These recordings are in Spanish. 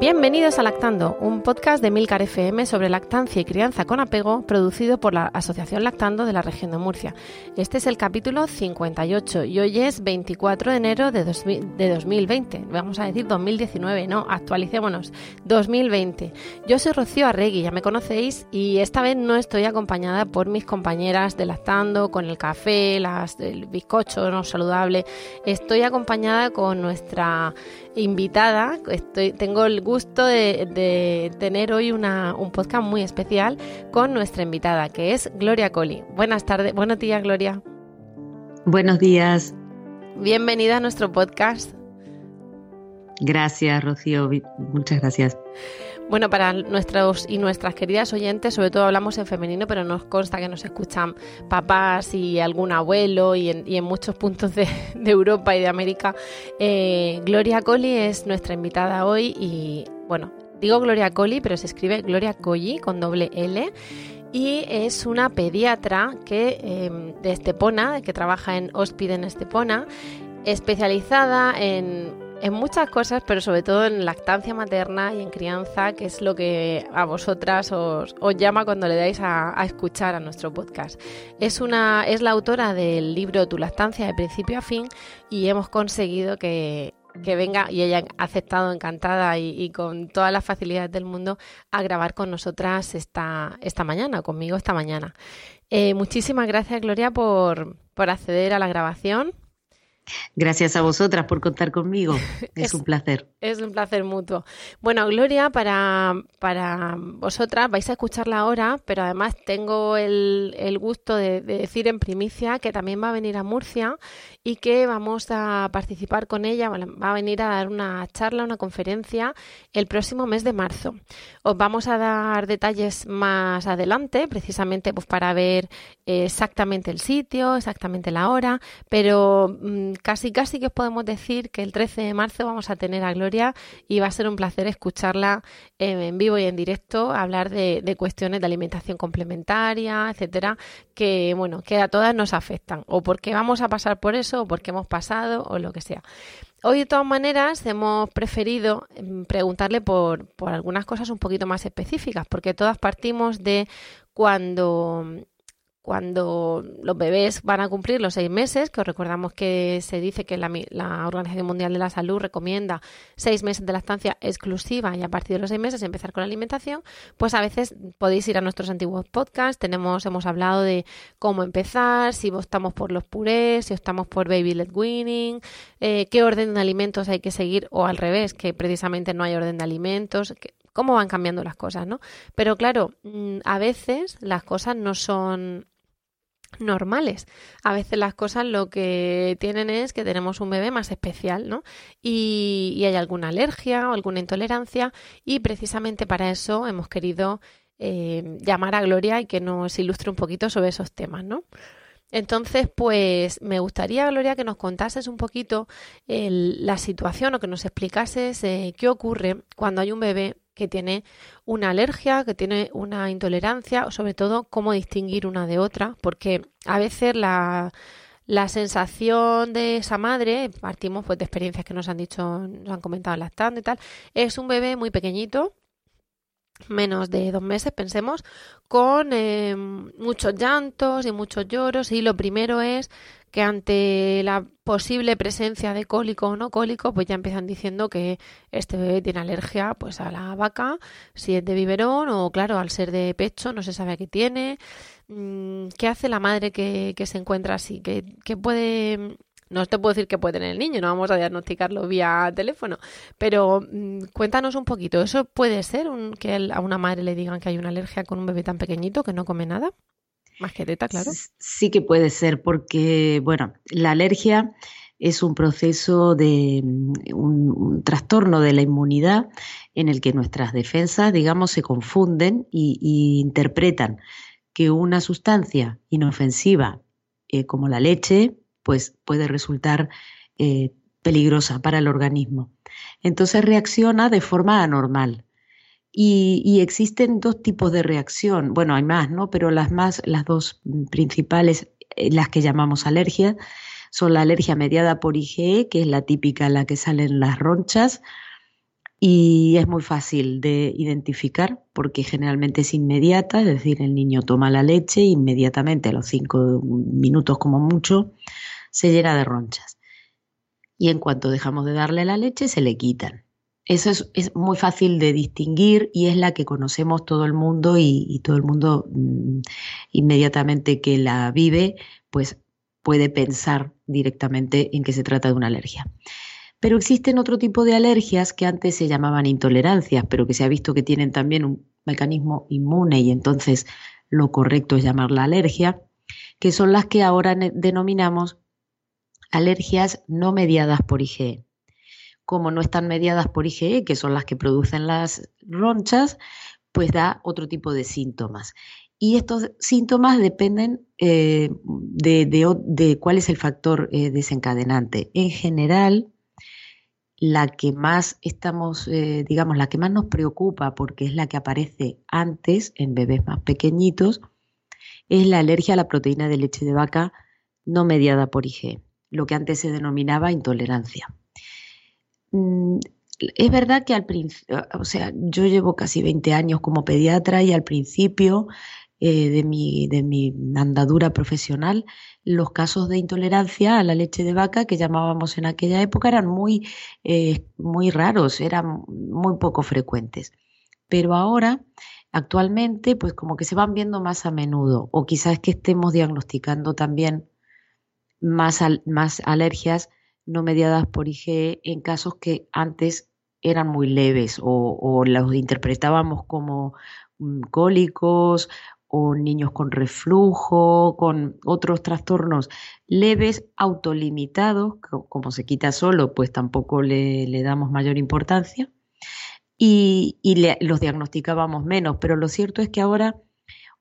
Bienvenidos a Lactando, un podcast de Milcar FM sobre lactancia y crianza con apego, producido por la Asociación Lactando de la región de Murcia. Este es el capítulo 58 y hoy es 24 de enero de, 2020. Vamos a decir 2019, no, actualicémonos. 2020. Yo soy Rocío Arregui, ya me conocéis, y esta vez no estoy acompañada por mis compañeras de Lactando, con el café, las, el bizcocho no saludable. Estoy acompañada con nuestra invitada. Estoy, tengo el gusto de, tener hoy una, un podcast muy especial con nuestra invitada, que es Gloria Coli. Buenas tardes, buenos días, Gloria. Buenos días. Bienvenida a nuestro podcast. Gracias, Rocío. Muchas gracias. Bueno, para nuestros y nuestras queridas oyentes, sobre todo hablamos en femenino, pero nos consta que nos escuchan papás y algún abuelo y en, muchos puntos de, Europa y de América. Eh, Gloria Colli es nuestra invitada hoy y, bueno, digo Gloria Colli, pero se escribe Gloria Colli con doble L y es una pediatra que em, de Estepona, que trabaja en Hospital en Estepona, especializada en en muchas cosas, pero sobre todo en lactancia materna y en crianza, que es lo que a vosotras os, llama cuando le dais a, escuchar a nuestro podcast. Es, una, es la autora del libro Tu lactancia de principio a fin y hemos conseguido que, venga y ella ha aceptado encantada y, con todas las facilidades del mundo a grabar con nosotras esta, esta mañana, conmigo esta mañana. Eh, muchísimas gracias Gloria por, por acceder a la grabación Gracias a vosotras por contar conmigo. Es, un placer. Es un placer mutuo. Bueno, Gloria, para, para vosotras vais a escucharla ahora, pero además tengo el, el gusto de, decir en primicia que también va a venir a Murcia y que vamos a participar con ella. Va a venir a dar una charla, una conferencia el próximo mes de marzo. Os vamos a dar detalles más adelante, precisamente pues, para ver exactamente el sitio, exactamente la hora, pero mm, casi casi que os podemos decir que el 13 de marzo vamos a tener a Gloria y va a ser un placer escucharla en vivo y en directo hablar de, cuestiones de alimentación complementaria, etcétera, que bueno, que a todas nos afectan, o porque vamos a pasar por eso, o porque hemos pasado, o lo que sea. Hoy, de todas maneras, hemos preferido mm, preguntarle por, por algunas cosas un poquito más específicas, porque todas partimos de cuando cuando los bebés van a cumplir los seis meses, que os recordamos que se dice que la, Organización Mundial de la Salud recomienda seis meses de lactancia exclusiva y a partir de los seis meses empezar con la alimentación, pues a veces podéis ir a nuestros antiguos podcasts, tenemos, hemos hablado de cómo empezar, si optamos por los purés, si optamos por baby led weaning, eh, qué orden de alimentos hay que seguir o al revés, que precisamente no hay orden de alimentos, cómo van cambiando las cosas, ¿no? Pero claro, mm, a veces las cosas no son normales. A veces las cosas lo que tienen es que tenemos un bebé más especial, ¿no? Y, hay alguna alergia o alguna intolerancia y precisamente para eso hemos querido eh, llamar a Gloria y que nos ilustre un poquito sobre esos temas, ¿no? Entonces, pues me gustaría, Gloria, que nos contases un poquito la situación o que nos explicases eh, qué ocurre cuando hay un bebé que tiene una alergia, que tiene una intolerancia, o sobre todo cómo distinguir una de otra, porque a veces la, la sensación de esa madre, partimos pues de experiencias que nos han dicho, nos han comentado lactando y tal, es un bebé muy pequeñito, menos de dos meses, pensemos, con eh, muchos llantos y muchos lloros y lo primero es que ante la posible presencia de cólico o no cólico, pues ya empiezan diciendo que este bebé tiene alergia pues a la vaca, si es de biberón o claro, al ser de pecho no se sabe a qué tiene. Mm, ¿Qué hace la madre que, se encuentra así? ¿Qué, puede No te puedo decir que puede tener el niño, no vamos a diagnosticarlo vía teléfono, pero mm, cuéntanos un poquito, ¿eso puede ser que a una madre le digan que hay una alergia con un bebé tan pequeñito que no come nada? Claro. Sí que puede ser, porque, bueno, la alergia es un proceso de mm, un, trastorno de la inmunidad en el que nuestras defensas, digamos, se confunden y, interpretan que una sustancia inofensiva eh, como la leche, pues puede resultar eh, peligrosa para el organismo. Entonces reacciona de forma anormal. Y, existen dos tipos de reacción. Bueno, hay más, ¿no? Pero las más, las dos principales, eh, las que llamamos alergias, son la alergia mediada por IgE, que es la típica la que salen las ronchas, y es muy fácil de identificar porque generalmente es inmediata, es decir, el niño toma la leche inmediatamente a los cinco minutos como mucho se llena de ronchas. Y en cuanto dejamos de darle la leche se le quitan. Eso es, muy fácil de distinguir y es la que conocemos todo el mundo y, todo el mundo mm, inmediatamente que la vive, pues puede pensar directamente en que se trata de una alergia. Pero existen otro tipo de alergias que antes se llamaban intolerancias, pero que se ha visto que tienen también un mecanismo inmune y entonces lo correcto es llamarla alergia, que son las que ahora denominamos alergias no mediadas por IgE. Como no están mediadas por IgE, que son las que producen las ronchas, pues da otro tipo de síntomas. Y estos síntomas dependen eh, de, cuál es el factor eh, desencadenante. En general, la que más estamos, eh, digamos, la que más nos preocupa, porque es la que aparece antes en bebés más pequeñitos, es la alergia a la proteína de leche de vaca no mediada por IgE, lo que antes se denominaba intolerancia. Mm, es verdad que al principio, o sea, yo llevo casi 20 años como pediatra y al principio eh, de, mi, de mi andadura profesional, los casos de intolerancia a la leche de vaca que llamábamos en aquella época eran muy, eh, muy raros, eran muy poco frecuentes. Pero ahora, actualmente, pues como que se van viendo más a menudo, o quizás que estemos diagnosticando también más, más alergias no mediadas por IgE en casos que antes eran muy leves o, o los interpretábamos como mm, cólicos o niños con reflujo, con otros trastornos leves, autolimitados, como se quita solo, pues tampoco le, damos mayor importancia y, los diagnosticábamos menos. Pero lo cierto es que ahora,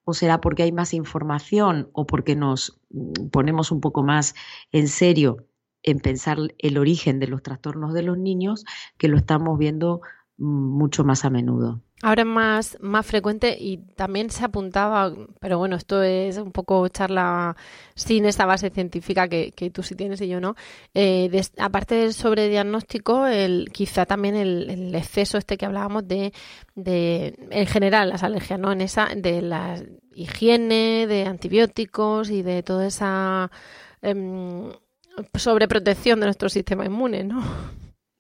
o será porque hay más información o porque nos mm, ponemos un poco más en serio en pensar el origen de los trastornos de los niños, que lo estamos viendo mucho más a menudo. Ahora es más, más frecuente y también se apuntaba, pero bueno, esto es un poco charla sin esta base científica que, que tú sí tienes y yo no. Eh, aparte del sobrediagnóstico, el, quizá también el, exceso este que hablábamos de, de, en general, las alergias, ¿no? En esa, de la higiene, de antibióticos y de toda esa eh, sobreprotección de nuestro sistema inmune, ¿no?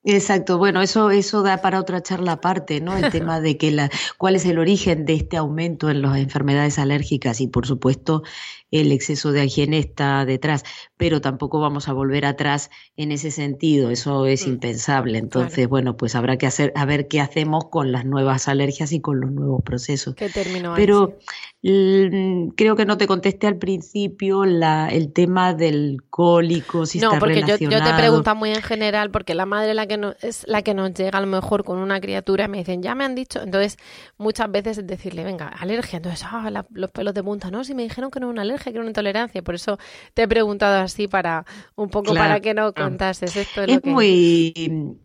Exacto, bueno, eso, eso da para otra charla aparte, ¿no? El tema de que la, cuál es el origen de este aumento en las enfermedades alérgicas y por supuesto el exceso de higiene está detrás, pero tampoco vamos a volver atrás en ese sentido, eso es mm. impensable. Entonces, bueno, pues habrá que hacer, a ver qué hacemos con las nuevas alergias y con los nuevos procesos. ¿Qué término Pero creo que no te contesté al principio la, el tema del cólico, si no, porque Yo, yo te pregunto muy en general, porque la madre la que no, es la que nos llega a lo mejor con una criatura y me dicen, ya me han dicho, entonces muchas veces es decirle, venga, alergia, entonces, ah, los pelos de punta, no, si me dijeron que no es una alergia, que era una intolerancia, por eso te he preguntado así para un poco para que no contases esto. Es, muy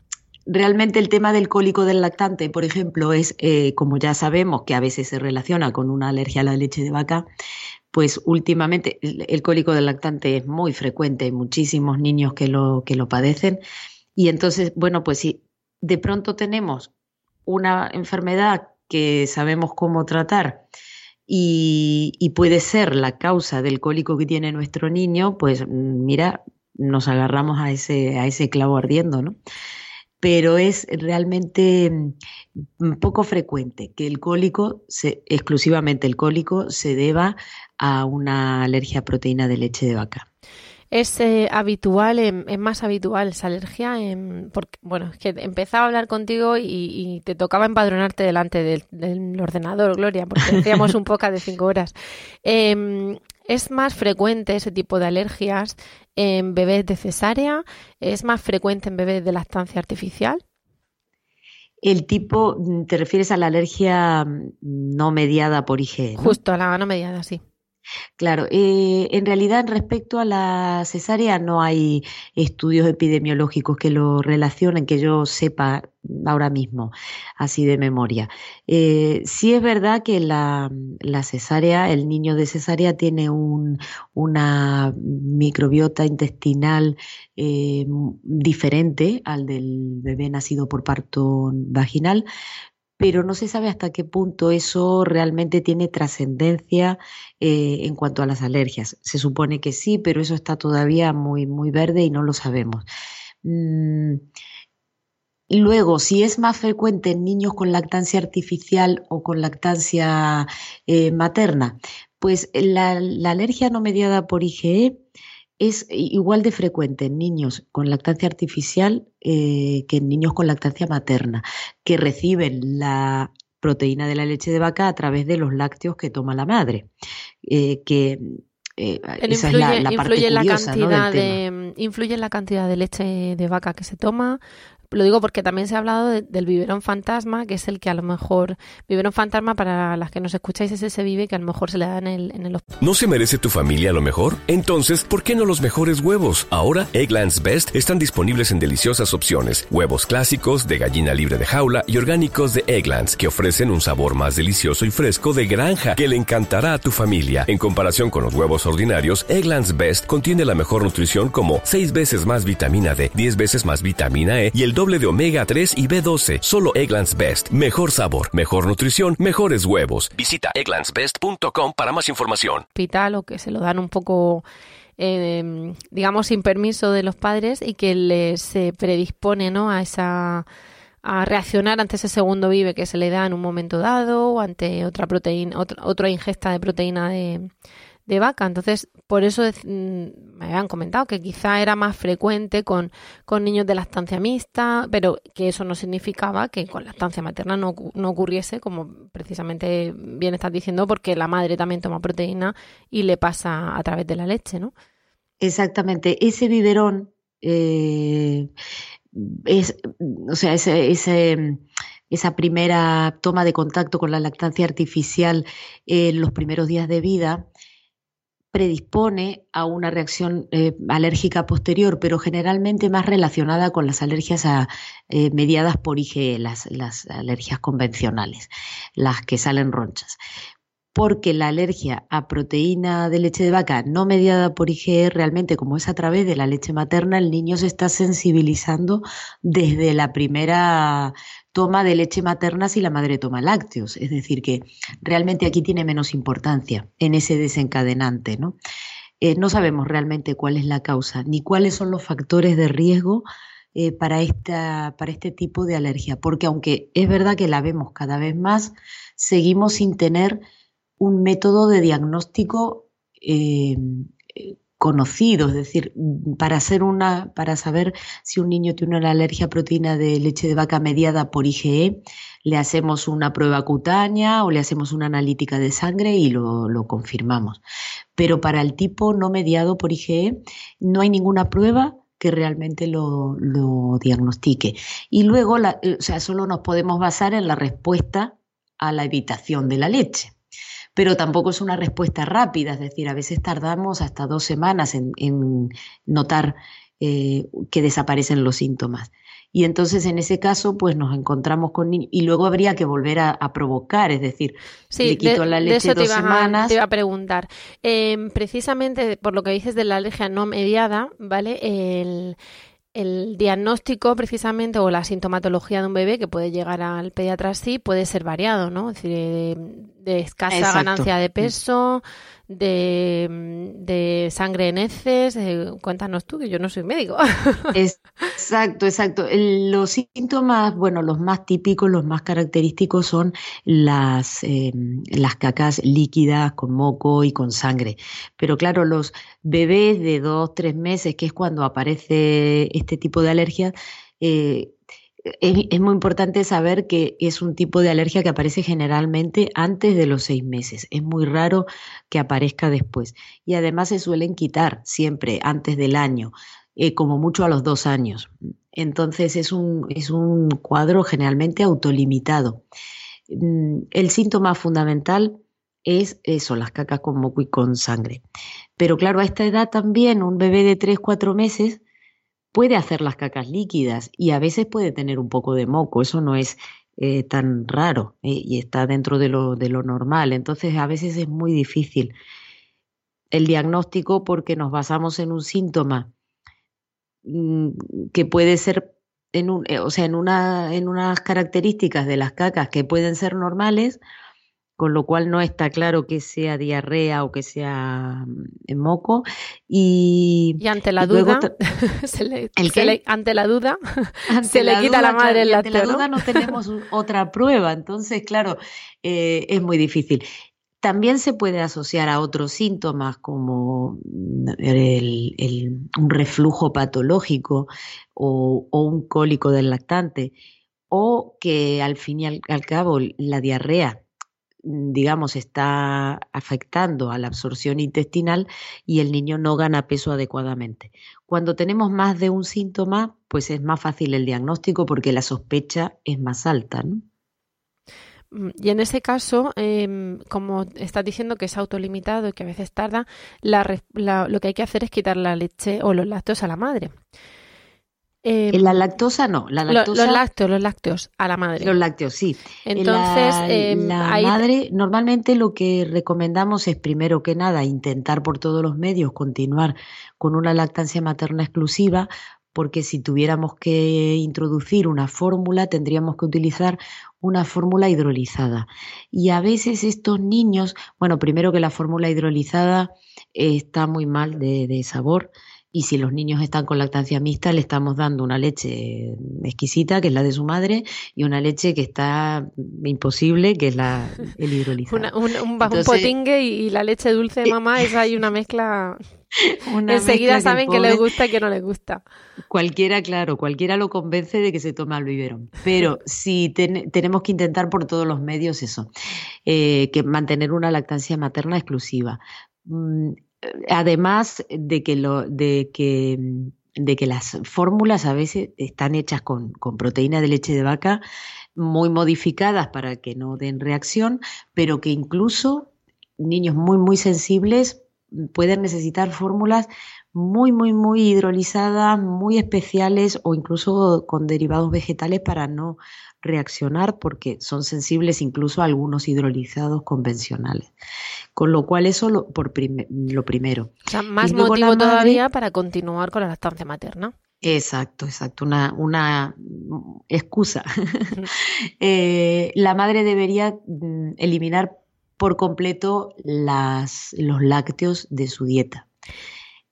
Realmente el tema del cólico del lactante, por ejemplo, es, eh, como ya sabemos, que a veces se relaciona con una alergia a la leche de vaca, pues últimamente el, cólico del lactante es muy frecuente, hay muchísimos niños que lo, que lo padecen. Y entonces, bueno, pues si de pronto tenemos una enfermedad que sabemos cómo tratar y, puede ser la causa del cólico que tiene nuestro niño, pues mira, nos agarramos a ese, a ese clavo ardiendo, ¿no? pero es realmente mm, poco frecuente que el cólico, exclusivamente el cólico, se deba a una alergia a proteína de leche de vaca. Es eh, habitual, es más habitual esa alergia, porque, bueno, es que empezaba a hablar contigo y, te tocaba empadronarte delante del, ordenador, Gloria, porque hacíamos un poco de cinco horas. Em, es más frecuente ese tipo de alergias en bebés de cesárea, es más frecuente en bebés de lactancia artificial. El tipo, ¿te refieres a la alergia no mediada por IgE? Justo, a la no mediada, sí. Claro, eh, en realidad respecto a la cesárea no hay estudios epidemiológicos que lo relacionen, que yo sepa ahora mismo, así de memoria. Eh, sí es verdad que la, cesárea, el niño de cesárea tiene una microbiota intestinal eh, diferente al del bebé nacido por parto vaginal, pero no se sabe hasta qué punto eso realmente tiene trascendencia eh, en cuanto a las alergias. Se supone que sí, pero eso está todavía muy, muy verde y no lo sabemos. Mm, luego, si es más frecuente en niños con lactancia artificial o con lactancia eh, materna, pues la, la, alergia no mediada por IgE es igual de frecuente en niños con lactancia artificial eh, que en niños con lactancia materna, que reciben la proteína de la leche de vaca a través de los lácteos que toma la madre. Eh, que eh, esa es la, parte curiosa, de, influye en la cantidad de leche de vaca que se toma, lo digo porque también se ha hablado del biberón fantasma, que es el que a lo mejor. Biberón fantasma, para las que nos escucháis, es ese vive que a lo mejor se le da en el, en el ¿No se merece tu familia lo mejor? Entonces, ¿por qué no los mejores huevos? Ahora, Egglands Best están disponibles en deliciosas opciones: huevos clásicos, de gallina libre de jaula y orgánicos de Egglands, que ofrecen un sabor más delicioso y fresco de granja que le encantará a tu familia. En comparación con los huevos ordinarios, Egglands Best contiene la mejor nutrición como 6 veces más vitamina D, 10 veces más vitamina E y el doble de omega 3 y B12. Solo Egglands Best. Mejor sabor, mejor nutrición, mejores huevos. Visita egglandsbest.com para más información. Hospital o que se lo dan un poco eh, digamos sin permiso de los padres y que les se predispone ¿no? a esa a reaccionar ante ese segundo vive que se le da en un momento dado o ante otra proteína otra, otra ingesta de proteína de, de vaca. Entonces, por eso mm, me habían comentado que quizá era más frecuente con, con niños de lactancia mixta, pero que eso no significaba que con lactancia materna no, no ocurriese, como precisamente bien estás diciendo, porque la madre también toma proteína y le pasa a través de la leche, ¿no? Exactamente. Ese biberón eh, es, o sea, ese, ese esa primera toma de contacto con la lactancia artificial en los primeros días de vida, predispone a una reacción eh, alérgica posterior, pero generalmente más relacionada con las alergias eh, mediadas por IgE, las, las alergias convencionales, las que salen ronchas porque la alergia a proteína de leche de vaca no mediada por IgE, realmente como es a través de la leche materna, el niño se está sensibilizando desde la primera toma de leche materna si la madre toma lácteos. Es decir, que realmente aquí tiene menos importancia en ese desencadenante. No, eh, no sabemos realmente cuál es la causa ni cuáles son los factores de riesgo eh, para, esta, para este tipo de alergia, porque aunque es verdad que la vemos cada vez más, seguimos sin tener un método de diagnóstico eh, conocido, es decir, para hacer una, para saber si un niño tiene una alergia a proteína de leche de vaca mediada por IgE, le hacemos una prueba cutánea o le hacemos una analítica de sangre y lo, confirmamos. Pero para el tipo no mediado por IgE no hay ninguna prueba que realmente lo, diagnostique. Y luego, o sea, solo nos podemos basar en la respuesta a la evitación de la leche pero tampoco es una respuesta rápida, es decir, a veces tardamos hasta dos semanas en, notar eh, que desaparecen los síntomas. Y entonces en ese caso, pues nos encontramos con niños y luego habría que volver a, provocar, es decir, sí, le quito la leche dos semanas. te iba a preguntar. Em, precisamente por lo que dices de la alergia no mediada, ¿vale? El, el diagnóstico precisamente o la sintomatología de un bebé que puede llegar al pediatra así puede ser variado, ¿no? Es decir, de escasa ganancia de peso, de, sangre en heces. cuéntanos tú, que yo no soy médico. exacto, exacto. Los síntomas, bueno, los más típicos, los más característicos son las, em, las cacas líquidas con moco y con sangre. Pero claro, los bebés de dos, tres meses, que es cuando aparece este tipo de alergia, eh, es, muy importante saber que es un tipo de alergia que aparece generalmente antes de los seis meses. Es muy raro que aparezca después. Y además se suelen quitar siempre antes del año, eh, como mucho a los dos años. Entonces es un, es un cuadro generalmente autolimitado. Mm, el síntoma fundamental es eso, las cacas con moco y con sangre. Pero claro, a esta edad también un bebé de tres, cuatro meses puede hacer las cacas líquidas y a veces puede tener un poco de moco, eso no es eh, tan raro eh, y está dentro de lo, de lo normal. Entonces a veces es muy difícil el diagnóstico porque nos basamos en un síntoma mm, que puede ser en un, eh, o sea, en, una, en unas características de las cacas que pueden ser normales, con lo cual no está claro que sea diarrea o que sea mm, moco. Y, ante la duda, se le, ante la duda, se le quita la madre el Ante la duda no tenemos otra prueba, entonces, claro, eh, es muy difícil. También se puede asociar a otros síntomas como mm, un reflujo patológico o, un cólico del lactante, o que al fin y al cabo la diarrea digamos, está afectando a la absorción intestinal y el niño no gana peso adecuadamente. Cuando tenemos más de un síntoma, pues es más fácil el diagnóstico porque la sospecha es más alta. Mm, y en ese caso, em, como estás diciendo que es autolimitado y que a veces tarda, lo que hay que hacer es quitar la leche o los lácteos a la madre. Em, la lactosa no, la lactosa, los lácteos, los lácteos a la madre. Los lácteos, sí. Entonces, la, em, madre, normalmente lo que recomendamos es primero que nada intentar por todos los medios continuar con una lactancia materna exclusiva, porque si tuviéramos que introducir una fórmula tendríamos que utilizar una fórmula hidrolizada. Y a veces estos niños, bueno, primero que la fórmula hidrolizada está muy mal de, de sabor y si los niños están con lactancia mixta, le estamos dando una leche exquisita, que es la de su madre, y una leche que está imposible, que es la el hidrolizado. un, un, potingue y, la leche dulce de mamá, esa hay una mezcla... Enseguida saben que, les gusta y que no les gusta. Cualquiera, claro, cualquiera lo convence de que se toma el biberón. Pero si tenemos que intentar por todos los medios eso, eh, que mantener una lactancia materna exclusiva. Además de que, lo, de que, de que las fórmulas a veces están hechas con, con proteína de leche de vaca muy modificadas para que no den reacción, pero que incluso niños muy, muy sensibles pueden necesitar fórmulas muy, muy, muy hidrolizadas, muy especiales o incluso con derivados vegetales para no reaccionar porque son sensibles incluso a algunos hidrolizados convencionales. Con lo cual eso lo, por lo primero. O sea, más motivo todavía para continuar con la lactancia materna. Exacto, exacto, una, una excusa. Eh, la madre debería mm, eliminar por completo las, los lácteos de su dieta.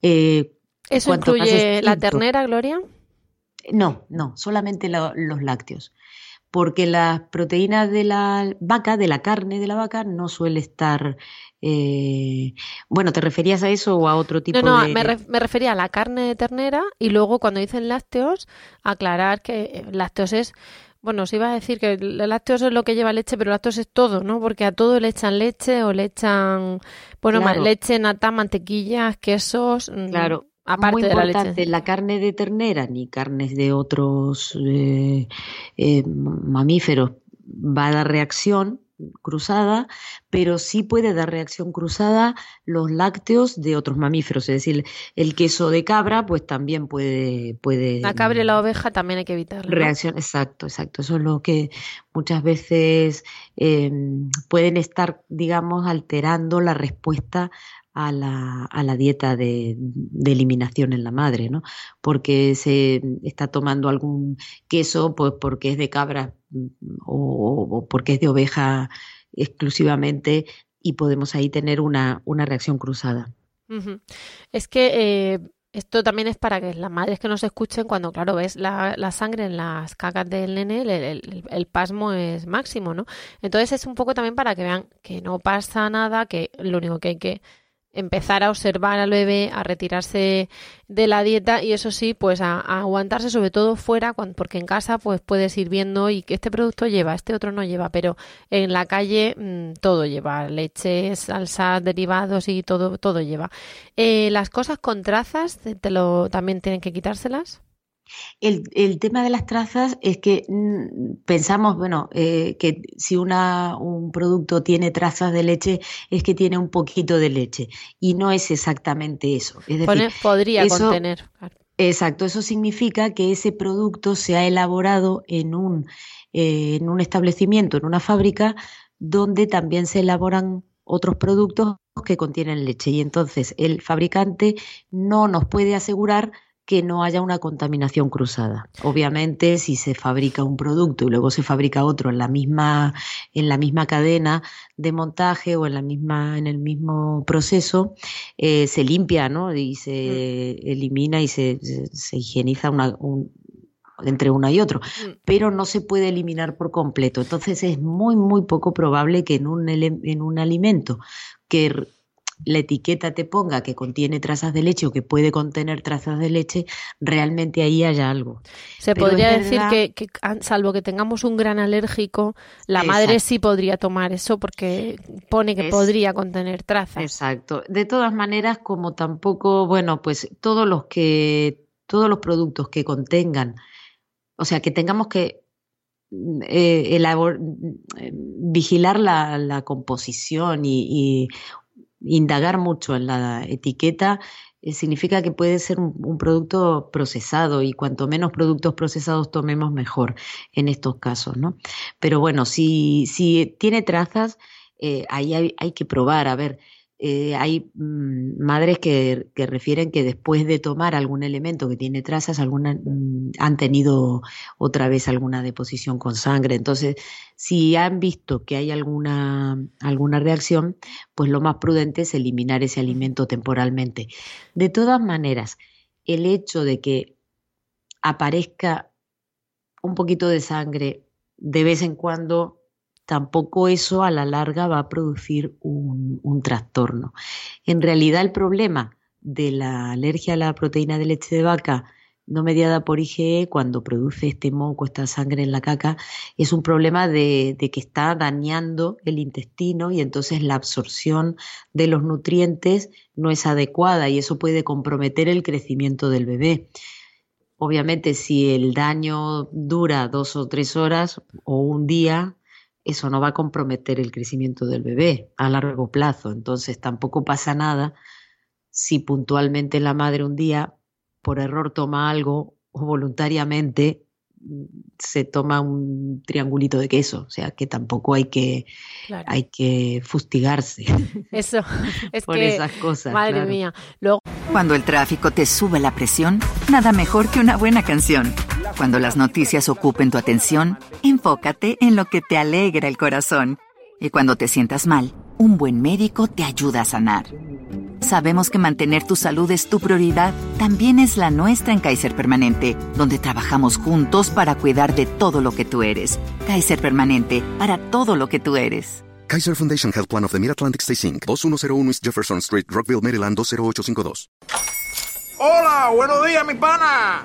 Eh, ¿Eso incluye la ternera, Gloria? No, no, solamente los lácteos porque las proteínas de la vaca, de la carne de la vaca, no suele estar... Eh, bueno, ¿te referías a eso o a otro tipo de...? No, no, me, refería a la carne de ternera y luego cuando dicen lácteos, aclarar que eh, lácteos es... Bueno, os iba a decir que lácteos es lo que lleva leche, pero lácteos es todo, ¿no? Porque a todo le echan leche o le echan, bueno, leche, nata, mantequillas, quesos. Mm, claro, muy importante, la, carne de ternera ni carnes de otros eh, eh, mamíferos va a dar reacción cruzada, pero sí puede dar reacción cruzada los lácteos de otros mamíferos, es decir, el queso de cabra, pues también puede... puede la cabra y la oveja también hay que evitar. Reacción, exacto, exacto. Eso es lo que muchas veces eh, pueden estar, digamos, alterando la respuesta a la, a la dieta de, eliminación en la madre, ¿no? Porque se está tomando algún queso, pues porque es de cabra mm, o, porque es de oveja exclusivamente y podemos ahí tener una, una reacción cruzada. Es que eh, esto también es para que las madres que nos escuchen, cuando, claro, ves la, la sangre en las cacas del nene, el, el, pasmo es máximo, ¿no? Entonces es un poco también para que vean que no pasa nada, que lo único que hay que empezar a observar al bebé, a retirarse de la dieta y eso sí, pues a, aguantarse sobre todo fuera, porque en casa pues puedes ir viendo y que este producto lleva, este otro no lleva, pero en la calle mm, todo lleva, leche, salsas, derivados y todo, todo lleva. Eh, las cosas con trazas, te lo, también tienen que quitárselas. El, el, tema de las trazas es que mm, pensamos, bueno, eh, que si una, un producto tiene trazas de leche es que tiene un poquito de leche y no es exactamente eso. Es podría contener. Exacto, eso significa que ese producto se ha elaborado en un, eh, en un establecimiento, en una fábrica, donde también se elaboran otros productos que contienen leche y entonces el fabricante no nos puede asegurar que no haya una contaminación cruzada. Obviamente, si se fabrica un producto y luego se fabrica otro en la misma, en la misma cadena de montaje o en la misma, en el mismo proceso, eh, se limpia, ¿no? Y se mm. elimina y se, se, higieniza una, entre uno y otro, mm. pero no se puede eliminar por completo. Entonces es muy, muy poco probable que en un, en un alimento que la etiqueta te ponga que contiene trazas de leche o que puede contener trazas de leche, realmente ahí haya algo. Se podría decir que, salvo que tengamos un gran alérgico, la madre sí podría tomar eso porque pone que podría contener trazas. Exacto. De todas maneras, como tampoco, bueno, pues todos los que, todos los productos que contengan, o sea, que tengamos que eh, vigilar la, composición y, indagar mucho en la etiqueta eh, significa que puede ser un, producto procesado y cuanto menos productos procesados tomemos mejor en estos casos, ¿no? Pero bueno, si, si tiene trazas, eh, ahí hay, hay, que probar, a ver, eh, hay mm, madres que, refieren que después de tomar algún elemento que tiene trazas, alguna, mm, han tenido otra vez alguna deposición con sangre. Entonces, si han visto que hay alguna, alguna reacción, pues lo más prudente es eliminar ese alimento temporalmente. De todas maneras, el hecho de que aparezca un poquito de sangre de vez en cuando tampoco eso a la larga va a producir un, trastorno. En realidad el problema de la alergia a la proteína de leche de vaca no mediada por IgE, cuando produce este moco, esta sangre en la caca, es un problema de, que está dañando el intestino y entonces la absorción de los nutrientes no es adecuada y eso puede comprometer el crecimiento del bebé. Obviamente, si el daño dura dos o tres horas o un día, eso no va a comprometer el crecimiento del bebé a largo plazo. Entonces tampoco pasa nada si puntualmente la madre un día por error toma algo o voluntariamente se toma un triangulito de queso, o sea que tampoco hay que hay que fustigarse. Eso es por esas cosas. Madre mía. Luego cuando el tráfico te sube la presión, nada mejor que una buena canción. Cuando las noticias ocupen tu atención, enfócate en lo que te alegra el corazón. Y cuando te sientas mal, un buen médico te ayuda a sanar. Sabemos que mantener tu salud es tu prioridad, también es la nuestra en Kaiser Permanente, donde trabajamos juntos para cuidar de todo lo que tú eres. Kaiser Permanente, para todo lo que tú eres. Kaiser Foundation Health Plan of the Mid-Atlantic Stay Inc., 2101 East Jefferson Street, Rockville, Maryland, 20852. Hola, buenos días, mi pana.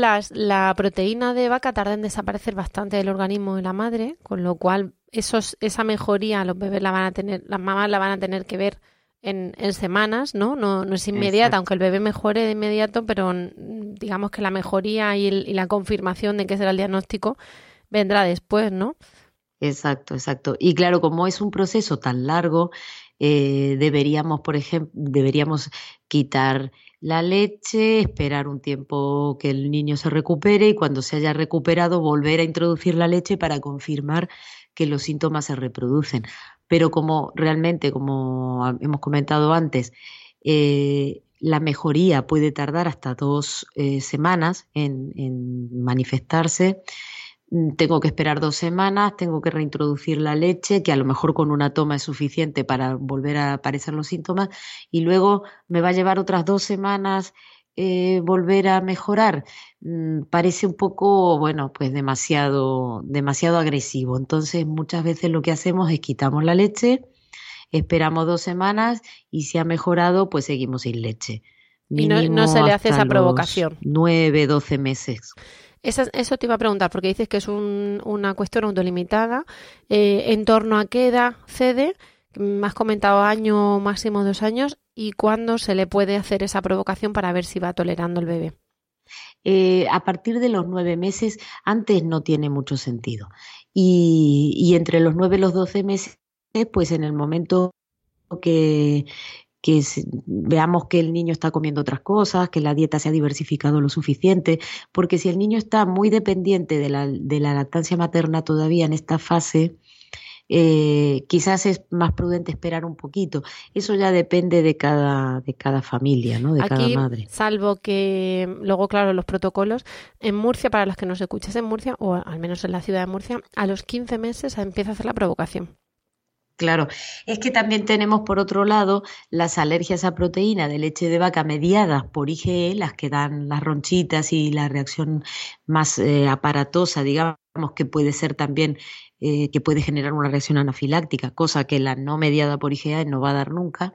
La proteína de vaca tarda en desaparecer bastante del organismo de la madre, con lo cual esos, esa mejoría los bebés la van a tener, las mamás la van a tener que ver en, en semanas, ¿no? ¿no? No es inmediata, aunque el bebé mejore de inmediato, pero digamos que la mejoría y, y la confirmación de que será el diagnóstico vendrá después, ¿no? Exacto, exacto. Y claro, como es un proceso tan largo, eh, deberíamos, por ejemplo, deberíamos quitar la leche, esperar un tiempo que el niño se recupere y cuando se haya recuperado volver a introducir la leche para confirmar que los síntomas se reproducen. Pero como realmente, como hemos comentado antes, eh, la mejoría puede tardar hasta dos eh, semanas en manifestarse, Mm, tengo que esperar dos semanas, tengo que reintroducir la leche, que a lo mejor con una toma es suficiente para volver a aparecer los síntomas, y luego me va a llevar otras dos semanas eh, volver a mejorar. Mm, parece un poco, bueno, pues demasiado, demasiado agresivo. Entonces, muchas veces lo que hacemos es quitamos la leche, esperamos dos semanas y si ha mejorado, pues seguimos sin leche. y no, se le hace esa provocación. Nueve, doce meses eso te iba a preguntar, porque dices que es una cuestión autolimitada. Eh, ¿En torno a qué edad cede? Me has comentado año, máximo dos años. ¿Y cuándo se le puede hacer esa provocación para ver si va tolerando el bebé? Eh, a partir de los nueve meses, antes no tiene mucho sentido. Y, y entre los nueve y los doce meses, pues en el momento que, que veamos que el niño está comiendo otras cosas, que la dieta se ha diversificado lo suficiente, porque si el niño está muy dependiente de la, de la lactancia materna todavía en esta fase, eh, quizás es más prudente esperar un poquito. Eso ya depende de cada, de cada familia, ¿no? de cada madre. Salvo que luego, claro, los protocolos, en Murcia, para los que nos escuches en Murcia, o al menos en la ciudad de Murcia, a los 15 meses empieza a hacer la provocación. Claro, es que también tenemos por otro lado las alergias a proteína de leche de vaca mediadas por IgE, las que dan las ronchitas y la reacción más eh, aparatosa, digamos, que puede ser también, eh, que puede generar una reacción anafiláctica, cosa que la no mediada por IgE no va a dar nunca.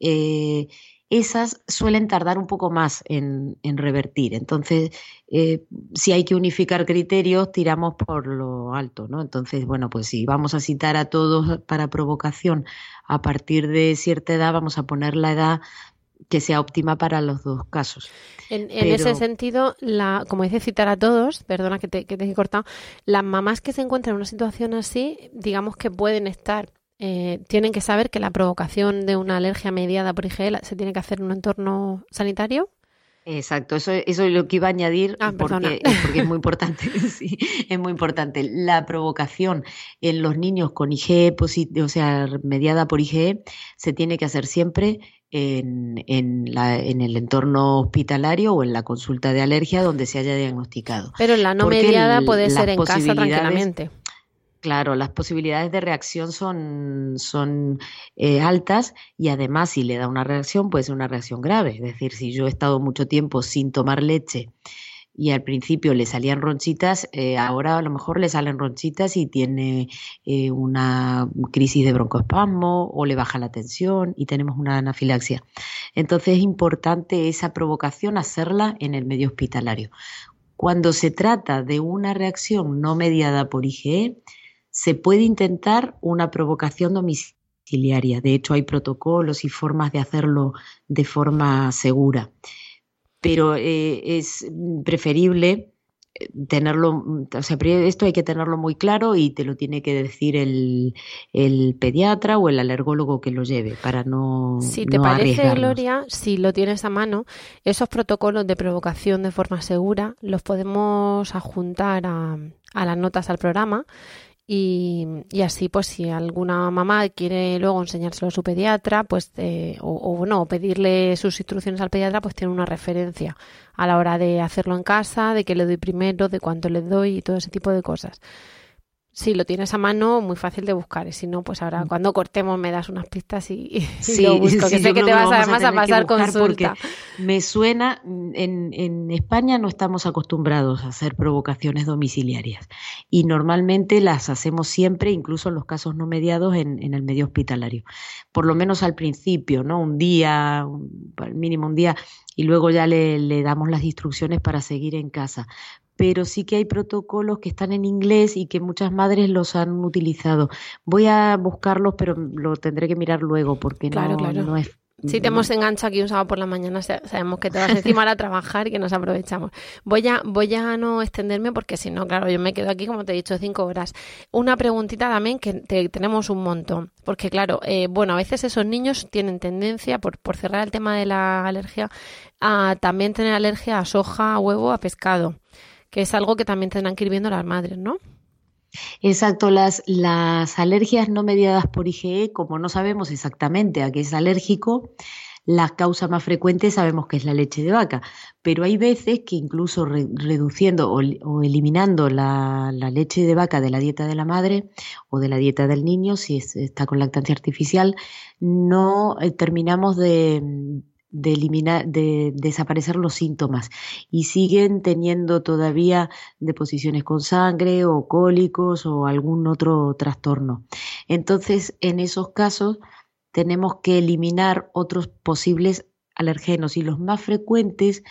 Eh, esas suelen tardar un poco más en, revertir. Entonces, eh, si hay que unificar criterios, tiramos por lo alto, ¿no? Entonces, bueno, pues si vamos a citar a todos para provocación a partir de cierta edad, vamos a poner la edad que sea óptima para los dos casos. En, ese sentido, la, como dice citar a todos, perdona que te, que te he cortado, las mamás que se encuentran en una situación así, digamos que pueden estar eh, tienen que saber que la provocación de una alergia mediada por IgE se tiene que hacer en un entorno sanitario. Exacto, eso, eso es lo que iba a añadir ah, porque, porque, es muy importante, sí, es muy importante. La provocación en los niños con IgE, o sea, mediada por IgE, se tiene que hacer siempre en, en, la, en, el entorno hospitalario o en la consulta de alergia donde se haya diagnosticado. Pero la no mediada puede ser en casa tranquilamente. Claro, las posibilidades de reacción son, son eh, altas y además si le da una reacción puede ser una reacción grave. Es decir, si yo he estado mucho tiempo sin tomar leche y al principio le salían ronchitas, eh, ahora a lo mejor le salen ronchitas y tiene eh, una crisis de broncoespasmo o le baja la tensión y tenemos una anafilaxia. Entonces es importante esa provocación hacerla en el medio hospitalario. Cuando se trata de una reacción no mediada por IgE, se puede intentar una provocación domiciliaria. De hecho, hay protocolos y formas de hacerlo de forma segura. Pero eh, es preferible eh, tenerlo, o sea, esto hay que tenerlo muy claro y te lo tiene que decir el, pediatra o el alergólogo que lo lleve para no. Si te parece, Gloria, si lo tienes a mano, esos protocolos de provocación de forma segura los podemos adjuntar a, a las notas al programa y, así, pues, si alguna mamá quiere luego enseñárselo a su pediatra, pues, eh, o, o, no, pedirle sus instrucciones al pediatra, pues tiene una referencia a la hora de hacerlo en casa, de qué le doy primero, de cuánto le doy y todo ese tipo de cosas. Si lo tienes a mano, muy fácil de buscar. Y si no, pues ahora mm. cuando cortemos me das unas pistas y, lo busco. que sé que te vas además a, pasar consulta. Me suena, en, en España no estamos acostumbrados a hacer provocaciones domiciliarias. Y normalmente las hacemos siempre, incluso en los casos no mediados, en, en el medio hospitalario. Por lo menos al principio, ¿no? Un día, al mínimo un día, y luego ya le, le damos las instrucciones para seguir en casa pero sí que hay protocolos que están en inglés y que muchas madres los han utilizado. Voy a buscarlos, pero lo tendré que mirar luego porque no, no es Si te hemos enganchado aquí un sábado por la mañana, sabemos que te vas encima a trabajar y que nos aprovechamos. Voy a, voy a no extenderme porque si no, claro, yo me quedo aquí, como te he dicho, cinco horas. Una preguntita también que tenemos un montón. Porque claro, eh, bueno, a veces esos niños tienen tendencia, por, por cerrar el tema de la alergia, a también tener alergia a soja, a huevo, a pescado. Que es algo que también tendrán que ir viendo las madres, ¿no? Exacto, las, las alergias no mediadas por IgE, como no sabemos exactamente a qué es alérgico, la causa más frecuente sabemos que es la leche de vaca, pero hay veces que incluso reduciendo o, eliminando la, leche de vaca de la dieta de la madre o de la dieta del niño, si está con lactancia artificial, no eh, terminamos de, de eliminar, de desaparecer los síntomas y siguen teniendo todavía deposiciones con sangre o cólicos o algún otro trastorno. Entonces, en esos casos tenemos que eliminar otros posibles alergenos y los más frecuentes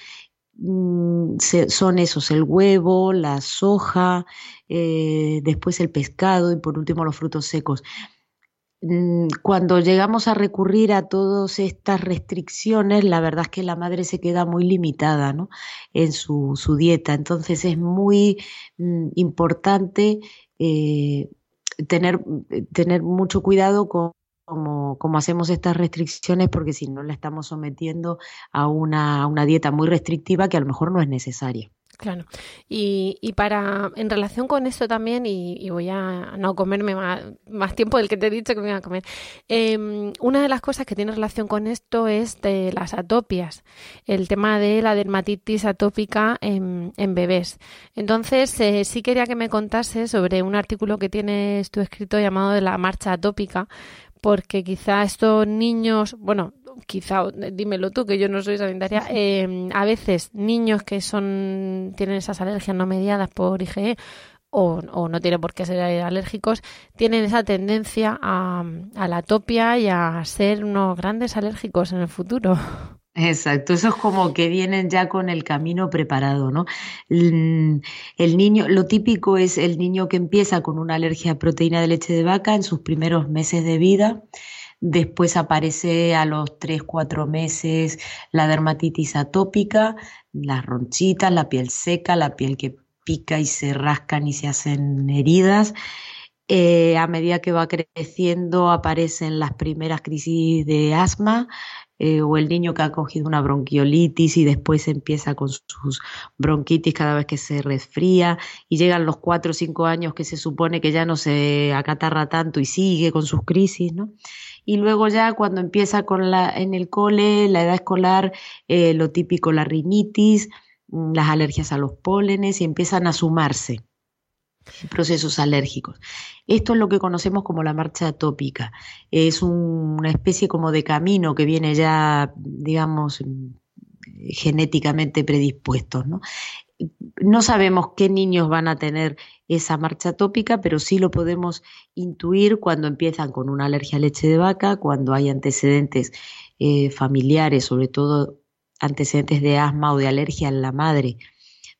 mm, son esos, el huevo, la soja, eh, después el pescado y por último los frutos secos. Mm, cuando llegamos a recurrir a todas estas restricciones, la verdad es que la madre se queda muy limitada ¿no? en su, dieta. Entonces es muy mm, importante eh, tener, tener mucho cuidado con cómo, hacemos estas restricciones porque si no la estamos sometiendo a una, a una dieta muy restrictiva que a lo mejor no es necesaria. Claro. Y, y, para, en relación con esto también, y, voy a no comerme más, tiempo del que te he dicho que me iba a comer, em, una de las cosas que tiene relación con esto es de las atopias, el tema de la dermatitis atópica en, en bebés. Entonces, eh, sí quería que me contase sobre un artículo que tienes tú escrito llamado de la marcha atópica, porque quizá estos niños, bueno, quizá, dímelo tú, que yo no soy sanitaria, eh, a veces niños que son tienen esas alergias no mediadas por IgE o, o, no tienen por qué ser alérgicos, tienen esa tendencia a, a la atopia y a ser unos grandes alérgicos en el futuro. Exacto, eso es como que vienen ya con el camino preparado, ¿no? El niño, lo típico es el niño que empieza con una alergia a proteína de leche de vaca en sus primeros meses de vida, después aparece a los 3, 4 meses la dermatitis atópica, las ronchitas, la piel seca, la piel que pica y se rascan y se hacen heridas. Eh, a medida que va creciendo aparecen las primeras crisis de asma, eh, o el niño que ha cogido una bronquiolitis y después empieza con sus bronquitis cada vez que se resfría y llegan los cuatro o cinco años que se supone que ya no se acatarra tanto y sigue con sus crisis, ¿no? Y luego ya cuando empieza con la, en el cole, la edad escolar, eh, lo típico, la rinitis, mm, las alergias a los pólenes y empiezan a sumarse procesos alérgicos. Esto es lo que conocemos como la marcha atópica. Es una especie como de camino que viene ya, digamos, genéticamente predispuesto. ¿no? no sabemos qué niños van a tener esa marcha atópica, pero sí lo podemos intuir cuando empiezan con una alergia a leche de vaca, cuando hay antecedentes eh, familiares, sobre todo antecedentes de asma o de alergia en la madre,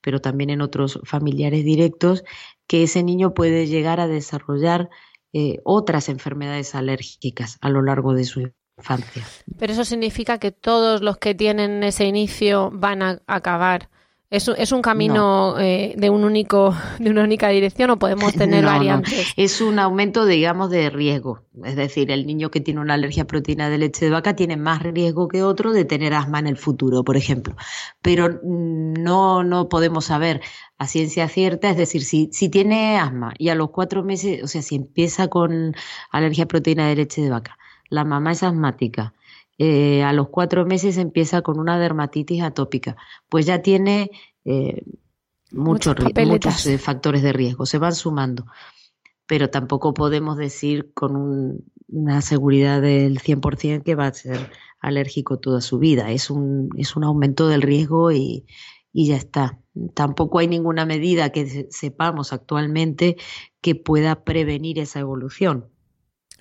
pero también en otros familiares directos, que ese niño puede llegar a desarrollar eh, otras enfermedades alérgicas a lo largo de su infancia. Pero eso significa que todos los que tienen ese inicio van a acabar ¿Es, es un camino eh, de un único de una única dirección o podemos tener variantes? Es un aumento, digamos, de riesgo. Es decir, el niño que tiene una alergia a proteína de leche de vaca tiene más riesgo que otro de tener asma en el futuro, por ejemplo. Pero no, no podemos saber a ciencia cierta, es decir, si, si tiene asma y a los cuatro meses, o sea, si empieza con alergia a proteína de leche de vaca, la mamá es asmática eh, a los cuatro meses empieza con una dermatitis atópica, pues ya tiene eh, muchos, muchos eh, factores de riesgo, se van sumando. Pero tampoco podemos decir con una seguridad del 100% que va a ser alérgico toda su vida. Es un, es un aumento del riesgo y, y ya está. Tampoco hay ninguna medida que sepamos actualmente que pueda prevenir esa evolución.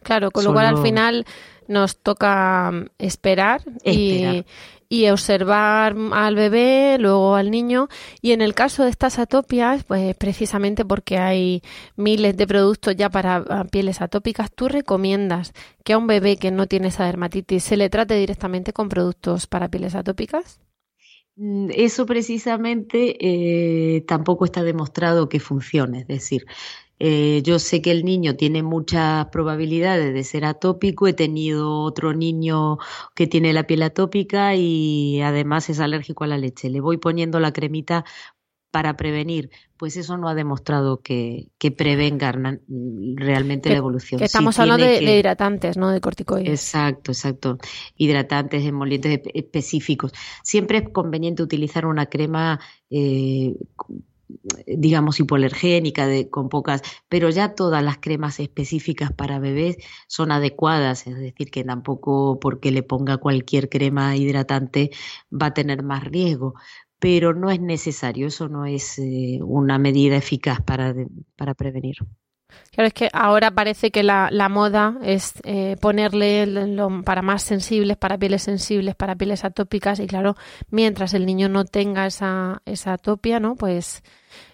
Claro, con lo cual al final nos toca mm, esperar, Y, y, observar al bebé, luego al niño. Y en el caso de estas atopias, pues precisamente porque hay miles de productos ya para ah, pieles atópicas, ¿tú recomiendas que a un bebé que no tiene esa dermatitis se le trate directamente con productos para pieles atópicas? Mm, eso precisamente eh, tampoco está demostrado que funcione, es decir, eh, yo sé que el niño tiene muchas probabilidades de ser atópico. He tenido otro niño que tiene la piel atópica y además es alérgico a la leche. Le voy poniendo la cremita para prevenir, pues eso no ha demostrado que, que prevenga realmente la evolución. estamos hablando de, hidratantes, no de corticoides. Exacto, exacto. Hidratantes, emolientes específicos. Siempre es conveniente utilizar una crema eh, digamos, hipoalergénica, de, con pocas, pero ya todas las cremas específicas para bebés son adecuadas, es decir, que tampoco porque le ponga cualquier crema hidratante va a tener más riesgo, pero no es necesario, eso no es eh, una medida eficaz para, para prevenir. Claro, es que ahora parece que la, la moda es eh, ponerle lo, para más sensibles, para pieles sensibles, para pieles atópicas y claro, mientras el niño no tenga esa, esa atopia, ¿no? Pues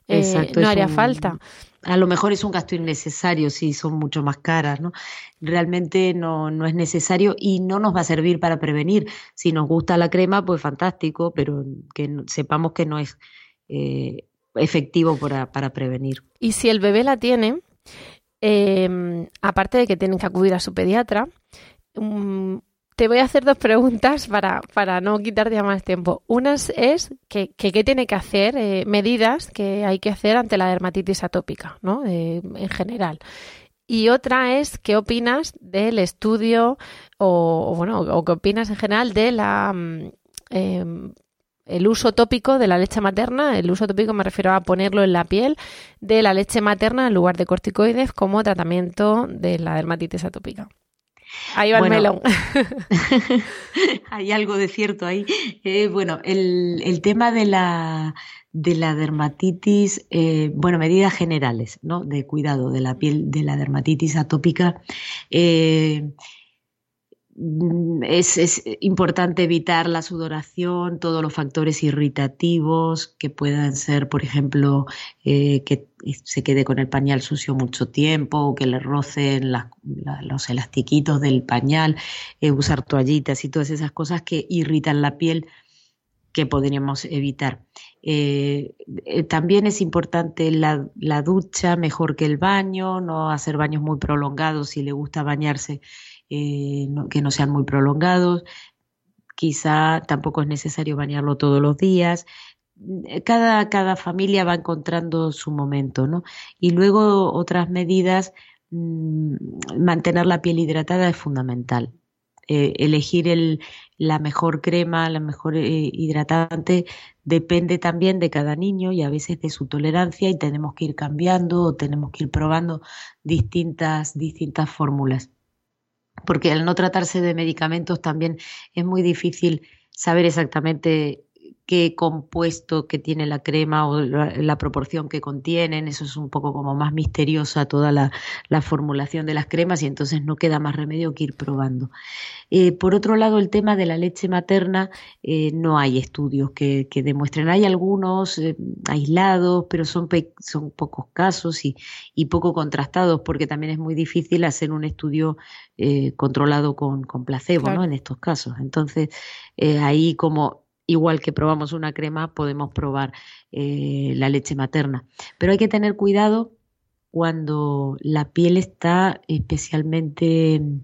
eh, no haría falta. A lo mejor es un gasto innecesario si son mucho más caras, ¿no? Realmente no, no es necesario y no nos va a servir para prevenir. Si nos gusta la crema, pues fantástico, pero que sepamos que no es eh, efectivo para, para prevenir. Y si el bebé la tiene, Em, aparte de que tienen que acudir a su pediatra, mm, te voy a hacer dos preguntas para, para no quitarte más tiempo. Una es que, qué tiene que hacer, eh, medidas que hay que hacer ante la dermatitis atópica, ¿no? en general. Y otra es qué opinas del estudio o, bueno, o qué opinas en general de la mm, em, el uso tópico de la leche materna, el uso tópico me refiero a ponerlo en la piel de la leche materna en lugar de corticoides como tratamiento de la dermatitis atópica. Ahí va el melón. hay algo de cierto ahí. Eh, bueno, el, tema de la, de la dermatitis, eh, bueno, medidas generales, ¿no? De cuidado de la piel, de la dermatitis atópica. Eh, Mm, es, importante evitar la sudoración, todos los factores irritativos que puedan ser, por ejemplo, eh, que se quede con el pañal sucio mucho tiempo o que le rocen los elastiquitos del pañal, eh, usar toallitas y todas esas cosas que irritan la piel que podríamos evitar. Eh, también es importante la, la ducha mejor que el baño, no hacer baños muy prolongados si le gusta bañarse eh, que no sean muy prolongados. Quizá tampoco es necesario bañarlo todos los días. Eh, cada, cada familia va encontrando su momento, ¿no? Y luego otras medidas, mm, mantener la piel hidratada es fundamental. Eh, elegir el, la mejor crema, la mejor hidratante, depende también de cada niño y a veces de su tolerancia y tenemos que ir cambiando o tenemos que ir probando distintas, distintas fórmulas porque al no tratarse de medicamentos también es muy difícil saber exactamente qué compuesto que tiene la crema o la, proporción que contienen. Eso es un poco como más misteriosa toda la, formulación de las cremas y entonces no queda más remedio que ir probando. Eh, por otro lado, el tema de la leche materna, eh, no hay estudios que, demuestren. Hay algunos eh, aislados, pero son, son pocos casos y, y, poco contrastados porque también es muy difícil hacer un estudio controlado con, con placebo ¿no? en estos casos. Entonces, ahí como igual que probamos una crema, podemos probar eh, la leche materna. Pero hay que tener cuidado cuando la piel está especialmente mm,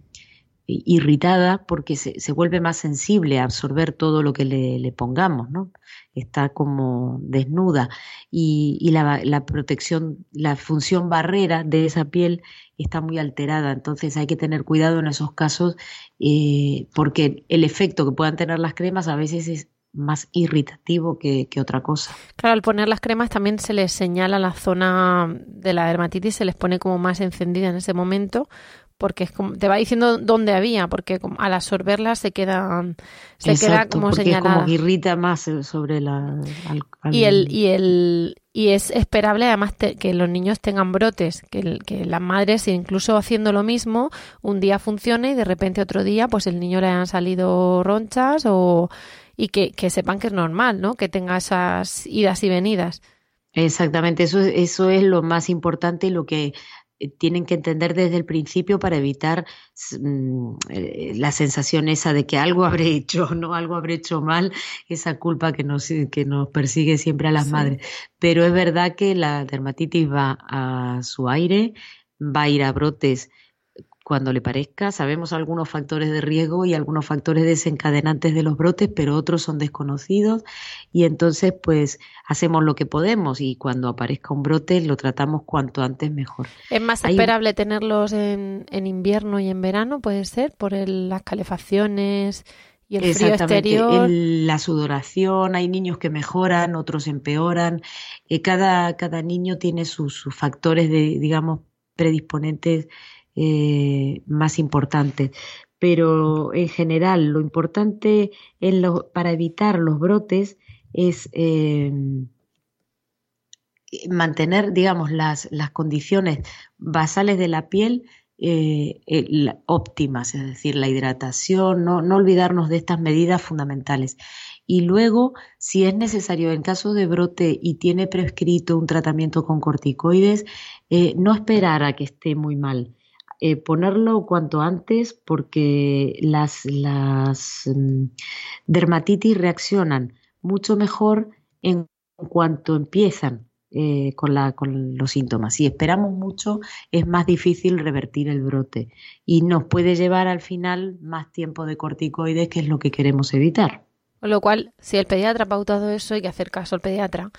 irritada porque se, vuelve más sensible a absorber todo lo que le, pongamos, ¿no? Está como desnuda y, la, protección, la función barrera de esa piel está muy alterada. Entonces hay que tener cuidado en esos casos eh, porque el efecto que puedan tener las cremas a veces es más irritativo que, otra cosa. Claro, al poner las cremas también se les señala la zona de la dermatitis, se les pone como más encendida en ese momento porque es como, te va diciendo dónde había, porque al absorberla se queda, se queda como señalada. Es como que irrita más sobre la. Y el, y el, y es esperable además que los niños tengan brotes, que, que las madres, incluso haciendo lo mismo, un día funcione y de repente otro día, pues el niño le han salido ronchas o y que, que sepan que es normal, ¿no? Que tenga esas idas y venidas. Exactamente, eso, eso es lo más importante y lo que eh, tienen que entender desde el principio para evitar mm, eh, la sensación esa de que algo habré hecho, no algo habré hecho mal, esa culpa que nos, que nos persigue siempre a las madres. Pero es verdad que la dermatitis va a su aire, va a ir a brotes cuando le parezca. Sabemos algunos factores de riesgo y algunos factores desencadenantes de los brotes, pero otros son desconocidos y entonces pues hacemos lo que podemos y cuando aparezca un brote lo tratamos cuanto antes mejor. ¿Es más esperable tenerlos en, invierno y en verano, puede ser, por las calefacciones? Y el frío exterior. la sudoración, hay niños que mejoran, otros empeoran. Eh, cada, cada niño tiene sus, sus factores de, digamos, predisponentes eh, más importantes. Pero en general, lo importante para evitar los brotes es eh, mantener, digamos, las, las, condiciones basales de la piel eh, óptimas, es decir, la hidratación, no, no, olvidarnos de estas medidas fundamentales. Y luego, si es necesario, en caso de brote y tiene prescrito un tratamiento con corticoides, no esperar a que esté muy mal. Eh, ponerlo cuanto antes porque las, las mm, dermatitis reaccionan mucho mejor en cuanto empiezan eh, con, la, con los síntomas. Si esperamos mucho, es más difícil revertir el brote y nos puede llevar al final más tiempo de corticoides, que es lo que queremos evitar. Con lo cual, si el pediatra ha pautado eso, hay que hacer caso al pediatra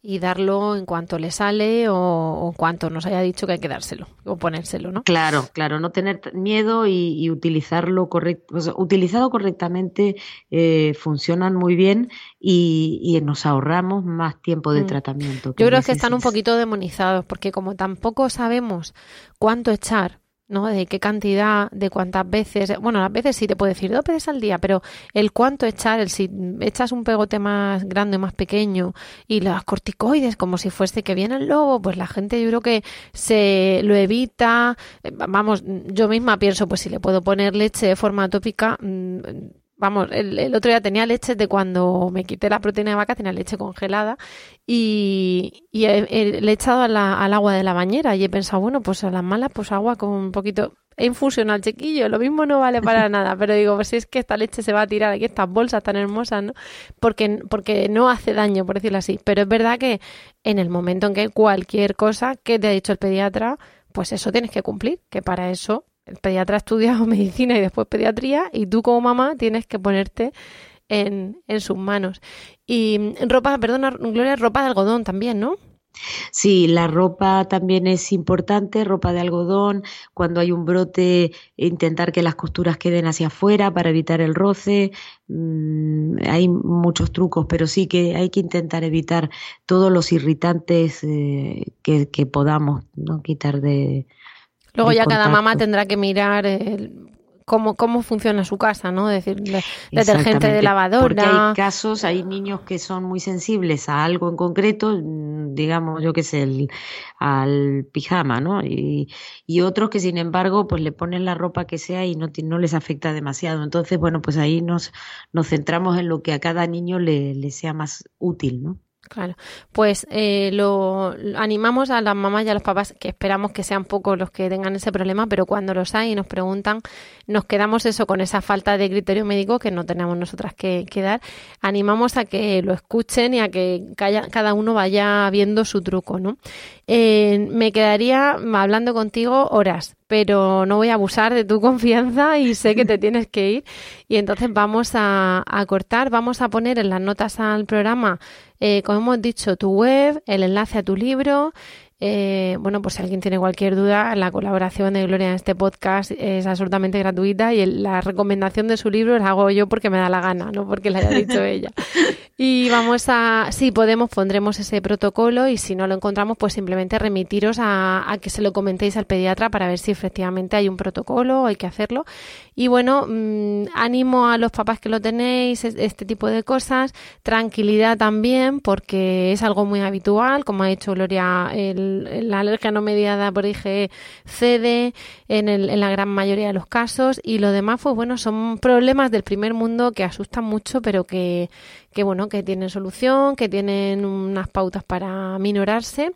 y darlo en cuanto le sale o, en cuanto nos haya dicho que hay que dárselo o ponérselo, ¿no? Claro, claro, no tener miedo y, utilizarlo correcto, utilizado correctamente eh, funcionan muy bien y, nos ahorramos más tiempo de mm. tratamiento. Yo creo que están un poquito demonizados porque como tampoco sabemos cuánto echar ¿no? De qué cantidad, de cuántas veces. Bueno, a veces sí te puedo decir dos veces al día, pero el cuánto echar, el si echas un pegote más grande, más pequeño y las corticoides como si fuese que viene el lobo, pues la gente yo creo que se lo evita. Eh, vamos, yo misma pienso, pues si le puedo poner leche de forma tópica, mm, Vamos, el, otro día tenía leche de cuando me quité la proteína de vaca, tenía leche congelada y, le he echado al agua de la bañera y he pensado, bueno, pues a las malas, pues agua con un poquito. He infusionado al chiquillo, lo mismo no vale para nada, pero digo, pues si es que esta leche se va a tirar aquí, estas bolsas tan hermosas, ¿no? Porque, porque no hace daño, por decirlo así. Pero es verdad que en el momento en que cualquier cosa que te ha dicho el pediatra, pues eso tienes que cumplir, que para eso pediatra ha estudiado medicina y después pediatría y tú como mamá tienes que ponerte en, en sus manos. Y ropa, perdona, Gloria, ropa de algodón también, ¿no? Sí, la ropa también es importante, ropa de algodón, cuando hay un brote, intentar que las costuras queden hacia afuera para evitar el roce. Mm, hay muchos trucos, pero sí que hay que intentar evitar todos los irritantes eh, que, que, podamos ¿no? quitar de, Luego ya cada mamá tendrá que mirar cómo, cómo funciona su casa, ¿no? Es decir, detergente de lavadora. Porque hay casos, hay niños que son muy sensibles a algo en concreto, digamos, yo qué sé, el, al pijama, ¿no? Y, otros que, sin embargo, pues le ponen la ropa que sea y no, no les afecta demasiado. Entonces, bueno, pues ahí nos, nos centramos en lo que a cada niño le, le sea más útil, ¿no? Claro, pues eh, lo, animamos a las mamás y a los papás que esperamos que sean pocos los que tengan ese problema, pero cuando los hay y nos preguntan, nos quedamos eso con esa falta de criterio médico que no tenemos nosotras que, dar. Animamos a que lo escuchen y a que cada uno vaya viendo su truco, ¿no? Eh, me quedaría hablando contigo horas, pero no voy a abusar de tu confianza y sé que te tienes que ir. Y entonces vamos a, a cortar, vamos a poner en las notas al programa eh, como hemos dicho, tu web, el enlace a tu libro Eh, bueno, pues si alguien tiene cualquier duda, la colaboración de Gloria en este podcast es absolutamente gratuita y la recomendación de su libro la hago yo porque me da la gana, no porque la haya dicho ella. Y vamos a, si podemos, pondremos ese protocolo y si no lo encontramos, pues simplemente remitiros a, que se lo comentéis al pediatra para ver si efectivamente hay un protocolo, hay que hacerlo. Y bueno, mm, ánimo a los papás que lo tenéis, este tipo de cosas, tranquilidad también, porque es algo muy habitual, como ha dicho Gloria, la alergia no mediada por IgE cede en, en la gran mayoría de los casos. Y lo demás, pues bueno, son problemas del primer mundo que asustan mucho, pero que que bueno, que tienen solución, que tienen unas pautas para minorarse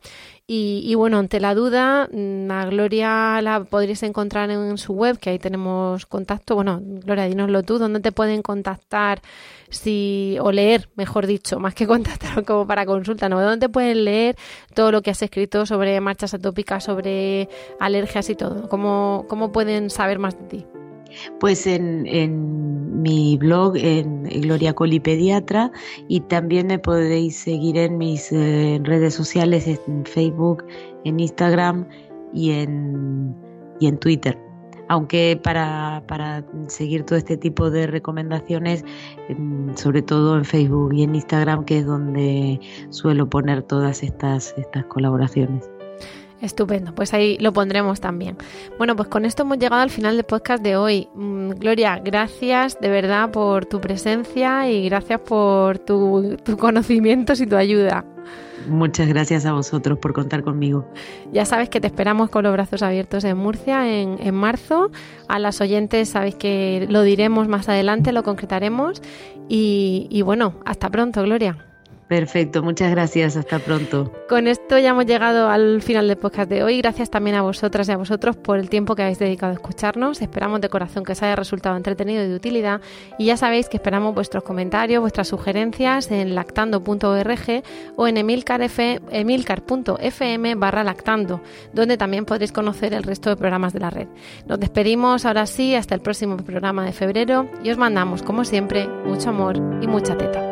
y, bueno, ante la duda, mm, a Gloria la podréis encontrar en su web, que ahí tenemos contacto. Bueno, Gloria, dínoslo tú, ¿dónde te pueden contactar si o leer, mejor dicho, más que contactar como para consulta, ¿no? ¿Dónde pueden leer todo lo que has escrito sobre marchas atópicas, sobre alergias y todo? ¿Cómo, cómo pueden saber más de ti? Pues en, mi blog, en Gloria Coli Pediatra, y también me podéis seguir en mis eh, redes sociales, en Facebook, en Instagram y en, y en Twitter. Aunque para, para seguir todo este tipo de recomendaciones, sobre todo en Facebook y en Instagram, que es donde suelo poner todas estas, estas colaboraciones. Estupendo, pues ahí lo pondremos también. Bueno, pues con esto hemos llegado al final del podcast de hoy. Mm, Gloria, gracias de verdad por tu presencia y gracias por tus tu conocimientos y tu ayuda. Muchas gracias a vosotros por contar conmigo. Ya sabes que te esperamos con los brazos abiertos en Murcia en, en marzo. A las oyentes sabéis que lo diremos más adelante, lo concretaremos. Y, y bueno, hasta pronto, Gloria. Perfecto, muchas gracias, hasta pronto. Con esto ya hemos llegado al final del podcast de hoy. Gracias también a vosotras y a vosotros por el tiempo que habéis dedicado a escucharnos. Esperamos de corazón que os haya resultado entretenido y de utilidad. Y ya sabéis que esperamos vuestros comentarios, vuestras sugerencias en lactando.org o en emilcar.fm barra lactando, donde también podréis conocer el resto de programas de la red. Nos despedimos ahora sí hasta el próximo programa de febrero y os mandamos, como siempre, mucho amor y mucha teta.